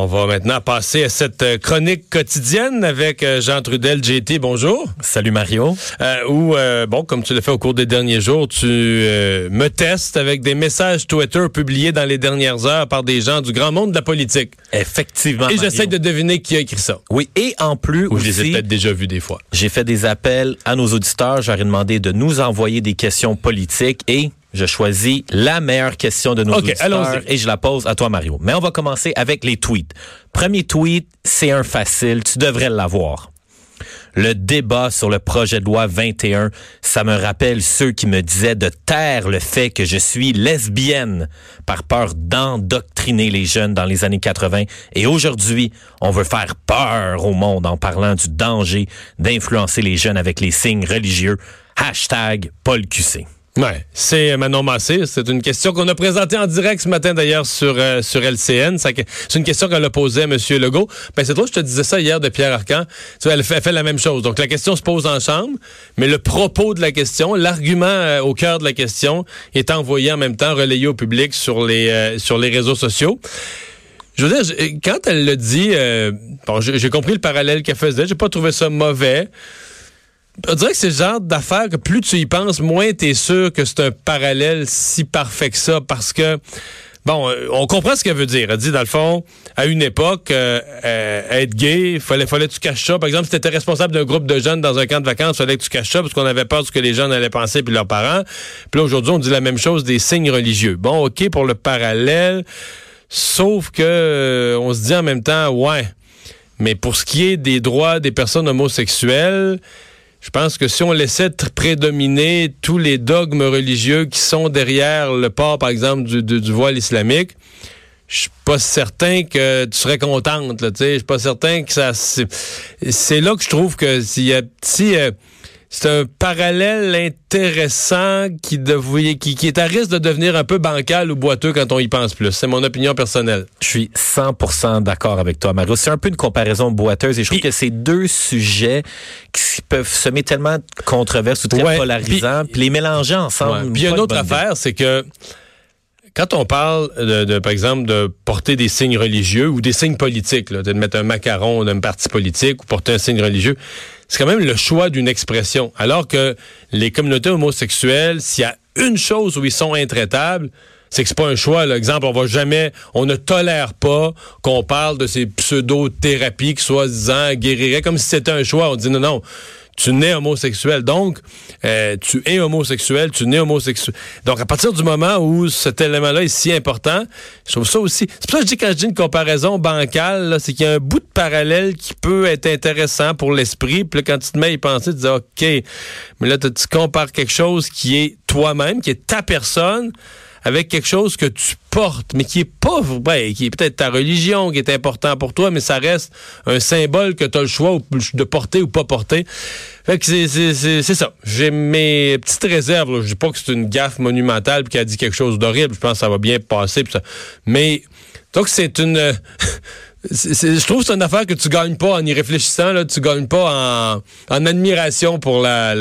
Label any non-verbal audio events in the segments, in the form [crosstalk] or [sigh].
On va maintenant passer à cette euh, chronique quotidienne avec euh, Jean Trudel, JT. Bonjour. Salut Mario. Euh, où, euh, bon, comme tu l'as fait au cours des derniers jours, tu euh, me testes avec des messages Twitter publiés dans les dernières heures par des gens du grand monde de la politique. Effectivement. Et j'essaie de deviner qui a écrit ça. Oui, et en plus Ou je les ai peut-être déjà vus des fois. j'ai fait des appels à nos auditeurs. J'aurais demandé de nous envoyer des questions politiques et je choisis la meilleure question de nos OK, auditeurs et je la pose à toi, Mario. Mais on va commencer avec les tweets. Premier tweet, c'est un facile. Tu devrais l'avoir. Le débat sur le projet de loi 21, ça me rappelle ceux qui me disaient de taire le fait que je suis lesbienne par peur d'endoctriner les jeunes dans les années 80. Et aujourd'hui, on veut faire peur au monde en parlant du danger d'influencer les jeunes avec les signes religieux. Hashtag Paul QC. Ouais, c'est Manon Massé. C'est une question qu'on a présentée en direct ce matin d'ailleurs sur euh, sur LCN. C'est une question qu'elle a posée à M. Legault. Ben c'est toi, je te disais ça hier de Pierre Arcan. Tu vois, elle fait, la même chose. Donc la question se pose en chambre, mais le propos de la question, l'argument euh, au cœur de la question est envoyé en même temps, relayé au public sur les euh, sur les réseaux sociaux. Je veux dire, quand elle le dit, euh, bon, j'ai compris le parallèle qu'elle faisait. J'ai pas trouvé ça mauvais. On dirait que c'est le genre d'affaire que plus tu y penses, moins tu es sûr que c'est un parallèle si parfait que ça parce que Bon, euh, on comprend ce qu'elle veut dire. Elle dit, dans le fond, à une époque, euh, euh, être gay, fallait, fallait que tu caches ça. Par exemple, si tu étais responsable d'un groupe de jeunes dans un camp de vacances, fallait que tu caches ça parce qu'on avait peur de ce que les jeunes allaient penser puis leurs parents. Puis là, aujourd'hui, on dit la même chose des signes religieux. Bon, OK pour le parallèle, sauf que on se dit en même temps, ouais, mais pour ce qui est des droits des personnes homosexuelles, je pense que si on laissait prédominer tous les dogmes religieux qui sont derrière le port, par exemple, du, voile islamique, je suis pas certain que tu serais contente. Je suis pas certain que ça. C'est là que je trouve que s'il y a si euh, c'est un parallèle intéressant qui, devait- qui, qui est à risque de devenir un peu bancal ou boiteux quand on y pense plus. C'est mon opinion personnelle. Je suis 100% d'accord avec toi, Mario. C'est un peu une comparaison boiteuse et je trouve Puis- que c'est deux sujets qui peuvent semer tellement de controverses ou très Ouais, polarisants, puis, les mélanger ensemble. Ouais. Puis il y a pas une autre affaire, c'est que quand on parle, de, de, par exemple, de porter des signes religieux ou des signes politiques, là, de mettre un macaron d'un parti politique ou porter un signe religieux, c'est quand même le choix d'une expression. Alors que les communautés homosexuelles, s'il y a une chose où ils sont intraitables, c'est que c'est pas un choix. Là. Exemple, on va jamais, on ne tolère pas qu'on parle de ces pseudo-thérapies qui soi-disant guériraient comme si c'était un choix. On dit non, non. Tu nais homosexuel, donc euh, tu es homosexuel, tu nais homosexuel. Donc à partir du moment où cet élément-là est si important, je trouve ça aussi. C'est pour ça que je dis quand je dis une comparaison bancale, c'est qu'il y a un bout de parallèle qui peut être intéressant pour l'esprit. Puis là, quand tu te mets à y penser, tu dis ok, mais là tu compares quelque chose qui est toi-même, qui est ta personne, avec quelque chose que tu portes, mais qui est pas, ben, qui est peut-être ta religion, qui est important pour toi, mais ça reste un symbole que tu as le choix de porter ou pas porter. Fait que c'est- ça. J'ai mes petites réserves. là. Je dis pas que c'est une gaffe monumentale puis qu'elle a dit quelque chose d'horrible. Je pense que ça va bien passer. puis ça. Mais donc c'est une. [laughs] je trouve que c'est une affaire que tu gagnes pas en y réfléchissant. Là, tu gagnes pas en, admiration pour la,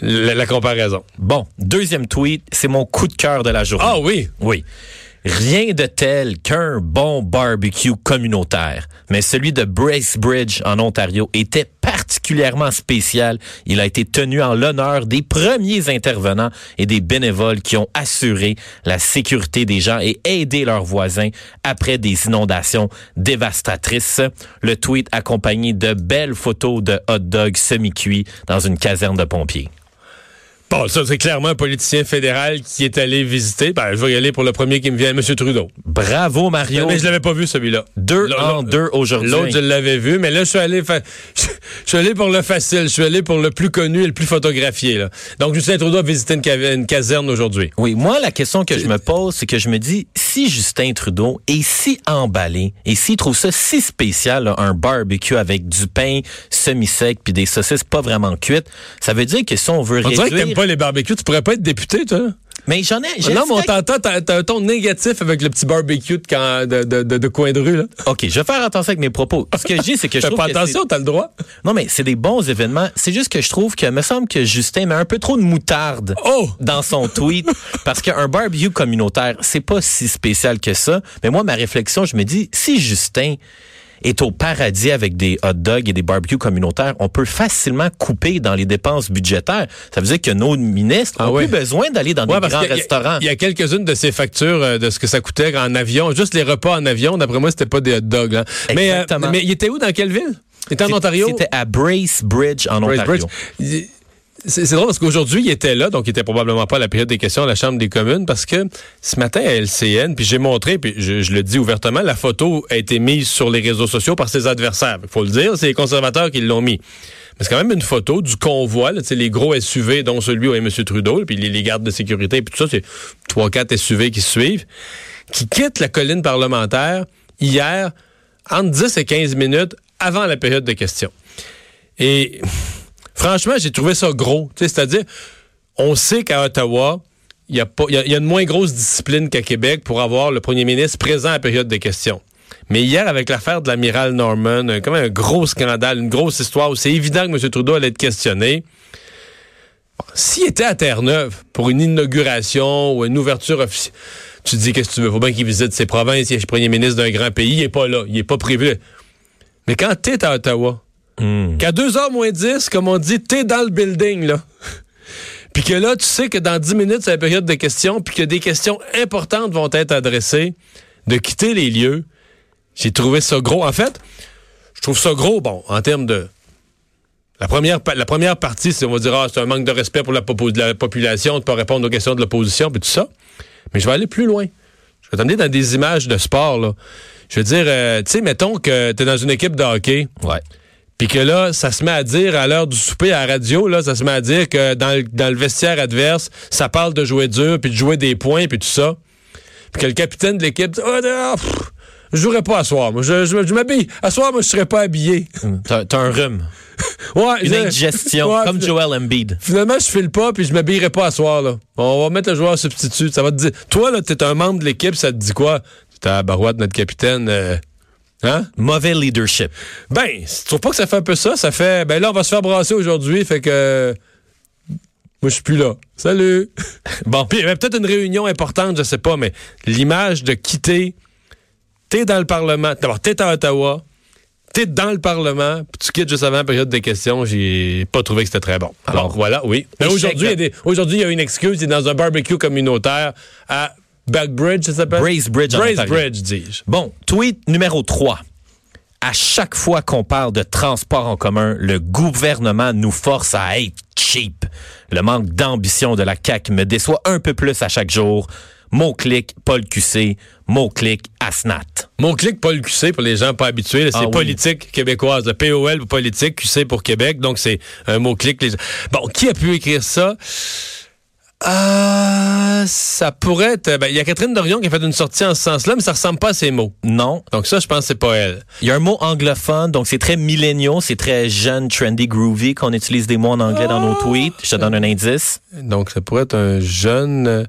la- la comparaison. Bon, deuxième tweet, c'est mon coup de cœur de la journée. Ah oui? Oui. Rien de tel qu'un bon barbecue communautaire. Mais celui de Bracebridge en Ontario était particulièrement spécial. Il a été tenu en l'honneur des premiers intervenants et des bénévoles qui ont assuré la sécurité des gens et aidé leurs voisins après des inondations dévastatrices. Le tweet accompagné de belles photos de hot dogs semi-cuits dans une caserne de pompiers. Bon, ça, c'est clairement un politicien fédéral qui est allé visiter. Ben, je vais y aller pour le premier qui me vient, M. Trudeau. Bravo Mario. Mais je l'avais pas vu, celui-là. Deux en deux aujourd'hui. L'autre, je l'avais vu, mais là, je suis allé fa- [laughs] je suis allé pour le facile. Je suis allé pour le plus connu et le plus photographié, là. Donc, Justin Trudeau a visité une, caserne aujourd'hui. Oui, moi, la question que je me pose, c'est que je me dis, si Justin Trudeau est si emballé et s'il trouve ça si spécial, là, un barbecue avec du pain semi-sec puis des saucisses pas vraiment cuites, ça veut dire que si on veut On réduire... pas les barbecues. Tu pourrais pas être député, toi? Mais j'en ai. Non, mais on t'entend, t'as un ton négatif avec le petit barbecue de, camp- de, de, de, de coin de rue, là. OK, je vais faire attention avec mes propos. Ce que je dis, c'est que [laughs] je Fais trouve pas que c'est- attention, t'as le droit. Non, mais c'est des bons événements. C'est juste que je trouve que, me semble que Justin met un peu trop de moutarde. Oh! Dans son tweet, [laughs] parce qu'un barbecue communautaire, c'est pas si spécial que ça. Mais moi, ma réflexion, je me dis, si Justin est au paradis avec des hot dogs et des barbecues communautaires, on peut facilement couper dans les dépenses budgétaires. Ça veut dire que nos ministres Ah ont ouais. plus besoin d'aller dans Ouais, des grands a- restaurants. Il y a quelques-unes de ces factures euh, de ce que ça coûtait en avion. Juste les repas en avion, d'après moi, c'était pas des hot dogs. hein. Mais, euh, mais il était où, dans quelle ville? Il était en Ontario? C'était à Brace Bridge en Ontario. Bridge. C'est drôle parce qu'aujourd'hui, il était là, donc il était probablement pas à la période des questions à la Chambre des communes, parce que ce matin à LCN, puis j'ai montré, puis je, le dis ouvertement, la photo a été mise sur les réseaux sociaux par ses adversaires. Il faut le dire, c'est les conservateurs qui l'ont mis. Mais c'est quand même une photo du convoi, là, les gros SUV, dont celui où est M. Trudeau, puis les, les gardes de sécurité, puis tout ça, c'est trois, quatre SUV qui suivent, qui quittent la colline parlementaire hier, entre 10 et 15 minutes avant la période de questions. Et franchement, j'ai trouvé ça gros. Tu C'est-à-dire, on sait qu'à Ottawa, il y, a une moins grosse discipline qu'à Québec pour avoir le premier ministre présent à la période des questions. Mais hier, avec l'affaire de l'amiral Norman, un- comme un gros scandale, une grosse histoire où c'est évident que M. Trudeau allait être questionné, s'il était à Terre-Neuve pour une inauguration ou une ouverture officielle, tu dis qu'est-ce que tu veux, faut bien qu'il visite ses provinces, il est premier ministre d'un grand pays, il est pas là, il est pas prévu. Mais quand t'es à Ottawa, Hmm. qu'à 2h moins 10, comme on dit, t'es dans le building, là. [laughs] puis que là, tu sais que dans 10 minutes, c'est la période de questions, puis que des questions importantes vont être adressées, de quitter les lieux. J'ai trouvé ça gros. En fait, je trouve ça gros, bon, en termes de... La première, pa- la première partie, c'est on va dire, ah, c'est un manque de respect pour la, popo- de la population de ne pas répondre aux questions de l'opposition, puis tout ça. Mais je vais aller plus loin. Je vais t'emmener dans des images de sport, là. Je veux dire, euh, tu sais, mettons que tu es dans une équipe de hockey. Ouais. Puis que là, ça se met à dire à l'heure du souper à la radio, là, ça se met à dire que dans le, dans le vestiaire adverse, ça parle de jouer dur, puis de jouer des points, puis tout ça. Puis que le capitaine de l'équipe dit pff, Je jouerai pas à soir. Moi, je, je, je m'habille. À soir, moi, je serai pas habillé. [laughs] T'as t'as un rhume. [laughs] Ouais, Une indigestion, [laughs] Ouais, comme Joel Embiid. Finalement, je file pas, puis je m'habillerai pas à soir, là. On va mettre le joueur substitut. Ça va te dire. Toi, là, t'es un membre de l'équipe, ça te dit quoi? T'es à la barouette, notre capitaine. euh, Hein? Mauvais leadership. Ben, tu trouves pas que ça fait un peu ça? Ça fait, ben là, on va se faire brasser aujourd'hui, fait que... Moi, je suis plus là. Salut! [laughs] Bon, puis il y avait peut-être une réunion importante, je sais pas, mais l'image de quitter... T'es dans le Parlement. D'abord, t'es à Ottawa. T'es dans le Parlement, puis tu quittes juste avant la période des questions. J'ai pas trouvé que c'était très bon. Alors, voilà, oui. Mais aujourd'hui, il y a de- des- aujourd'hui, il y a une excuse. Il est dans un barbecue communautaire à Backbridge, ça s'appelle? Brace Bridge en Brace Ontario. Bridge, dis-je. Bon, tweet numéro 3. À chaque fois qu'on parle de transport en commun, le gouvernement nous force à être cheap. Le manque d'ambition de la CAQ me déçoit un peu plus à chaque jour. Mot-clic, Paul QC. Mot-clic, Asnat. Mon clic Paul QC pour les gens pas habitués, c'est Ah oui. politique québécoise. Le POL pour politique, QC pour Québec. Donc c'est un mot clic. Les... gens- Bon, qui a pu écrire ça? Ah, ça pourrait être. ben, Il y a Catherine Dorion qui a fait une sortie en ce sens-là, mais ça ressemble pas à ses mots. Non. Donc ça, je pense que c'est pas elle. Il y a un mot anglophone, donc c'est très milléniaux, c'est très jeune, trendy, groovy qu'on utilise des mots en anglais dans nos tweets. Je te donne un indice. Donc ça pourrait être un jeune. euh,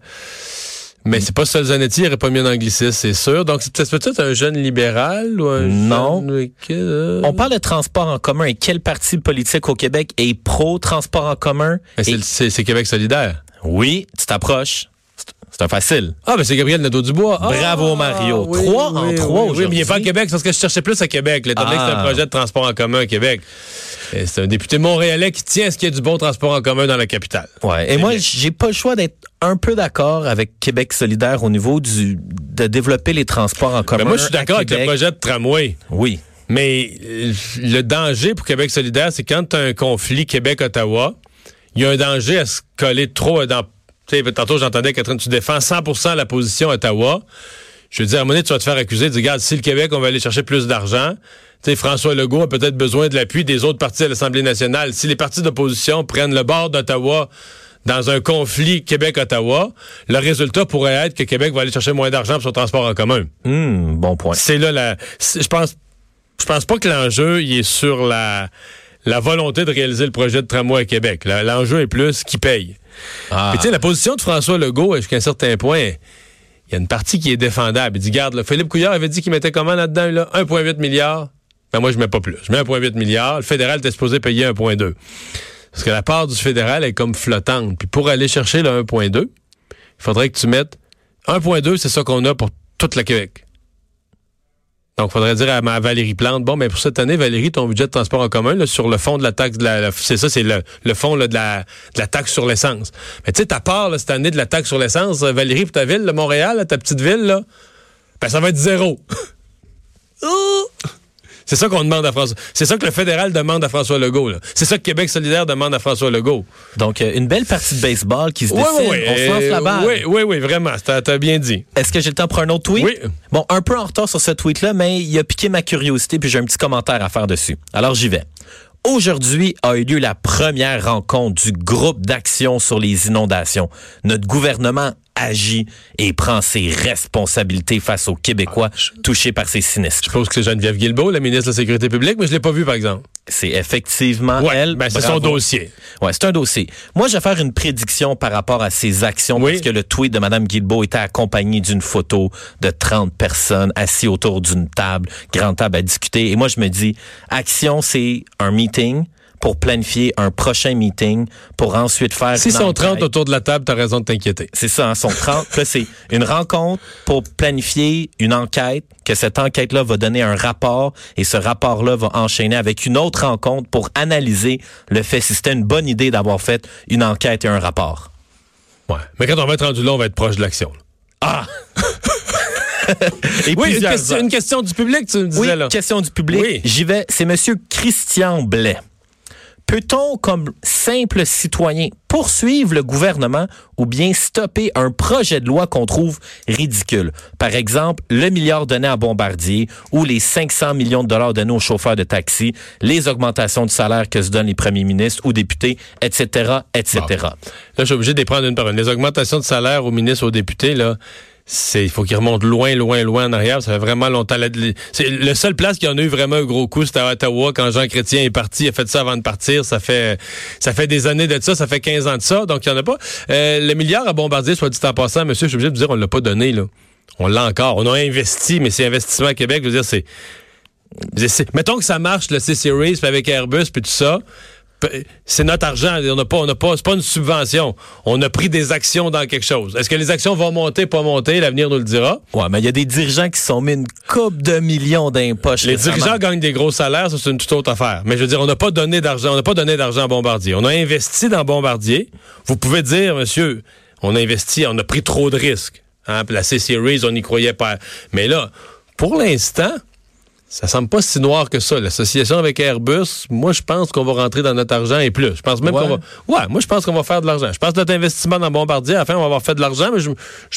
Mais c'est pas Solzanetti, il aurait pas mis un anglicisme, c'est sûr. Donc c'est peut-être un jeune libéral ou un Non. jeune- euh, On parle de transport en commun et quel parti politique au Québec est pro-transport en commun? Et- c'est c'est Québec solidaire. Oui, tu t'approches. C'est- un facile. Ah, ben c'est Gabriel Nadeau-Dubois. Ah, Bravo, Mario. oui, Trois en trois oui, Oui, mais il est pas à aujourd'hui. Québec, c'est parce que je cherchais plus à Québec. Étant donné que c'est un Ah. projet de transport en commun à Québec. C'est un député montréalais qui tient à ce qu'il y ait du bon transport en commun dans la capitale. Ouais. Et moi, j'ai pas le choix d'être un peu d'accord avec Québec solidaire au niveau du de développer les transports en commun. Ben moi, je suis d'accord avec le projet de tramway. Oui. Mais euh, le danger pour Québec solidaire, c'est quand tu as un conflit Québec-Ottawa, il y a un danger à se coller trop dans... Tu sais, tantôt, j'entendais, Catherine, tu défends 100 la position Ottawa. Je veux dire, à un moment donné, tu vas te faire accuser dire, regarde, si le Québec, on va aller chercher plus d'argent, tu François Legault a peut-être besoin de l'appui des autres partis à l'Assemblée nationale. Si les partis d'opposition prennent le bord d'Ottawa dans un conflit Québec-Ottawa, le résultat pourrait être que Québec va aller chercher moins d'argent pour son transport en commun. Hmm, bon point. C'est là la. Je pense. Je pense pas que l'enjeu il est sur la la volonté de réaliser le projet de tramway à Québec. L'enjeu est plus qui paye. Ah. tu sais, la position de François Legault, jusqu'à un certain point, il y a une partie qui est défendable. Il dit, garde, Philippe Couillard avait dit qu'il mettait comment là-dedans, là? 1,8 milliard. Ben moi, je mets pas plus. Je mets 1,8 milliard. Le fédéral était supposé payer 1,2. Parce que la part du fédéral est comme flottante. Puis pour aller chercher le 1,2, il faudrait que tu mettes 1,2, c'est ça qu'on a pour toute la Québec. Donc, faudrait dire à, ma Valérie Plante, bon, mais pour cette année, Valérie, ton budget de transport en commun, sur le fond de la taxe, de la, c'est ça, c'est le, le fond de, la, de la taxe sur l'essence. Mais tu sais, ta part cette année de la taxe sur l'essence, Valérie, pour ta ville, le Montréal, ta petite ville, là, ben, ça va être zéro. [laughs] C'est ça qu'on demande à François. C'est ça que le fédéral demande à François Legault. C'est ça que Québec solidaire demande à François Legault. Donc, euh, une belle partie de baseball qui se dessine. On se la balle. Oui, oui, oui, vraiment. T'as as bien dit. Est-ce que j'ai le temps pour un autre tweet? Oui. Bon, un peu en retard sur ce tweet-là, mais il a piqué ma curiosité puis j'ai un petit commentaire à faire dessus. Alors, j'y vais. Aujourd'hui a eu lieu la première rencontre du groupe d'action sur les inondations. Notre gouvernement agit et prend ses responsabilités face aux Québécois ah, touchés par ces sinistres. Je suppose que c'est Geneviève Guilbeault, la ministre de la Sécurité publique, mais je l'ai pas vu, par exemple. C'est effectivement elle. Ben c'est son dossier. Ouais, c'est un dossier. Moi, je vais faire une prédiction par rapport à ces actions parce que le tweet de Mme Guilbeault était accompagné d'une photo de 30 personnes assis autour d'une table, grande table à discuter. Et moi, je me dis, action, c'est un meeting pour planifier un prochain meeting pour ensuite faire Si sont 30 autour de la table, tu as raison de t'inquiéter. C'est ça, hein, sont 30. c'est une rencontre pour planifier une enquête, que cette enquête-là va donner un rapport et ce rapport-là va enchaîner avec une autre rencontre pour analyser le fait si c'était une bonne idée d'avoir fait une enquête et un rapport. Ouais. Mais quand on va être rendu là, on va être proche de l'action. Ah! [laughs] oui, une question, du public, tu me disais oui, là. question du public. Oui. J'y vais. C'est Monsieur Christian Blais. Peut-on, comme simple citoyen, poursuivre le gouvernement ou bien stopper un projet de loi qu'on trouve ridicule? Par exemple, le milliard donné à Bombardier ou les 500 millions de dollars donnés aux chauffeurs de taxi, les augmentations de salaire que se donnent les premiers ministres ou députés, etc., etc. Là, je suis obligé de prendre une par une. Les augmentations de salaire aux ministres, aux députés, là, c'est il faut qu'il remonte loin, loin, loin en arrière. Ça fait vraiment longtemps. C'est le seul place qui en a eu vraiment un gros coup, c'était à Ottawa quand Jean Chrétien est parti. Il a fait ça avant de partir. Ça fait ça fait des années de ça. Ça fait 15 ans de ça. Donc il y en a pas. Euh, le milliard à Bombardier, soit dit en passant, monsieur, je suis obligé de vous dire, on l'a pas donné là. On l'a encore. On a investi, mais c'est investissement à Québec. Je veux dire, c'est mettons que ça marche le C-Series avec Airbus puis tout ça c'est notre argent. On n'a pas, on n'a pas, c'est pas une subvention. On a pris des actions dans quelque chose. Est-ce que les actions vont monter, pas monter? L'avenir nous le dira? Ouais, mais il y a des dirigeants qui sont mis une coupe de millions d'impoches. Les dirigeants gagnent des gros salaires, ça c'est une toute autre affaire. Mais je veux dire, on n'a pas donné d'argent, on n'a pas donné d'argent à Bombardier. On a investi dans Bombardier. Vous pouvez dire, monsieur, on a investi, on a pris trop de risques. Hein? La C-Series, on n'y croyait pas. Mais là, pour l'instant, ça semble pas si noir que ça. L'association avec Airbus, moi, je pense qu'on va rentrer dans notre argent et plus. Je pense même qu'on va. Ouais, moi, je pense qu'on va faire de l'argent. Je pense que notre investissement dans Bombardier, à la fin, on va avoir fait de l'argent, mais je,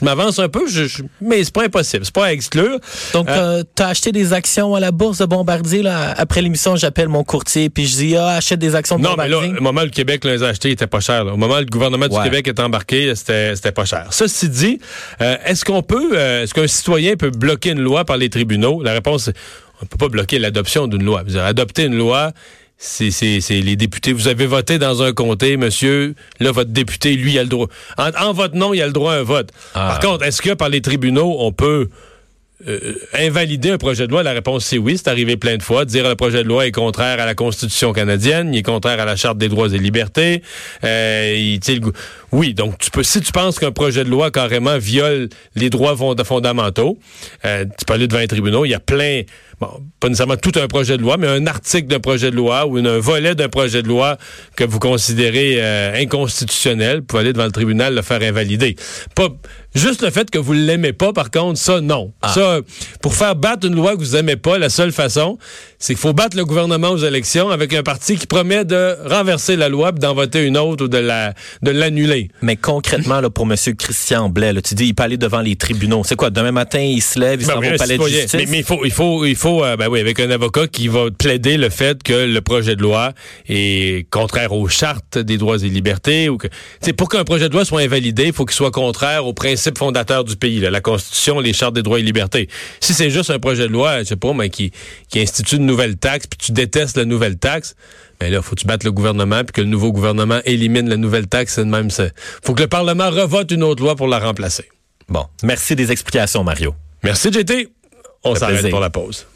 m'avance un peu. Je, mais c'est pas impossible. C'est pas à exclure. Donc, euh, tu as acheté des actions à la bourse de Bombardier, là. Après l'émission, j'appelle mon courtier, puis je dis, ah, achète des actions de Bombardier. Non, mais là, au moment où le Québec les a achetées, il était pas cher. Au moment où le gouvernement du Québec est embarqué, c'était pas cher. Ceci dit, euh, est-ce qu'on peut, euh, est-ce qu'un citoyen peut bloquer une loi par les tribunaux? La réponse est on ne peut pas bloquer l'adoption d'une loi. Vous adopté une loi, c'est les députés. Vous avez voté dans un comté, monsieur. Là, votre député, lui, a le droit. En, votre nom, il a le droit à un vote. Ah. Par contre, est-ce que par les tribunaux, on peut euh, invalider un projet de loi? La réponse, c'est oui. C'est arrivé plein de fois. Dire que le projet de loi est contraire à la Constitution canadienne, il est contraire à la Charte des droits et libertés. Euh, il, oui, donc tu peux, si tu penses qu'un projet de loi carrément viole les droits fondamentaux, euh, tu peux aller devant les tribunaux. Il y a plein bon, pas nécessairement tout un projet de loi, mais un article d'un projet de loi ou un volet d'un projet de loi que vous considérez euh, inconstitutionnel, vous pouvez aller devant le tribunal le faire invalider. Pas juste le fait que vous l'aimez pas, par contre, ça non. Ah. Ça, pour faire battre une loi que vous aimez pas, la seule façon, c'est qu'il faut battre le gouvernement aux élections avec un parti qui promet de renverser la loi, d'en voter une autre ou de la de l'annuler. Mais concrètement, là, pour M. Christian Blais, là, tu dis il peut aller devant les tribunaux. C'est quoi demain matin il se lève, il ben s'en va au palais de justice? Mais, il faut, il faut, il faut euh, ben oui, avec un avocat qui va plaider le fait que le projet de loi est contraire aux chartes des droits et libertés ou que, pour qu'un projet de loi soit invalidé, il faut qu'il soit contraire aux principes fondateurs du pays, la Constitution, les chartes des droits et libertés. Si c'est juste un projet de loi, je sais pas, mais qui, qui institue une nouvelle taxe, puis tu détestes la nouvelle taxe, Mais là, faut que tu battes le gouvernement puis que le nouveau gouvernement élimine la nouvelle taxe. Même. Faut que le Parlement revote une autre loi pour la remplacer. Bon, merci des explications, Mario. Merci, JT. On s'arrête pour la pause.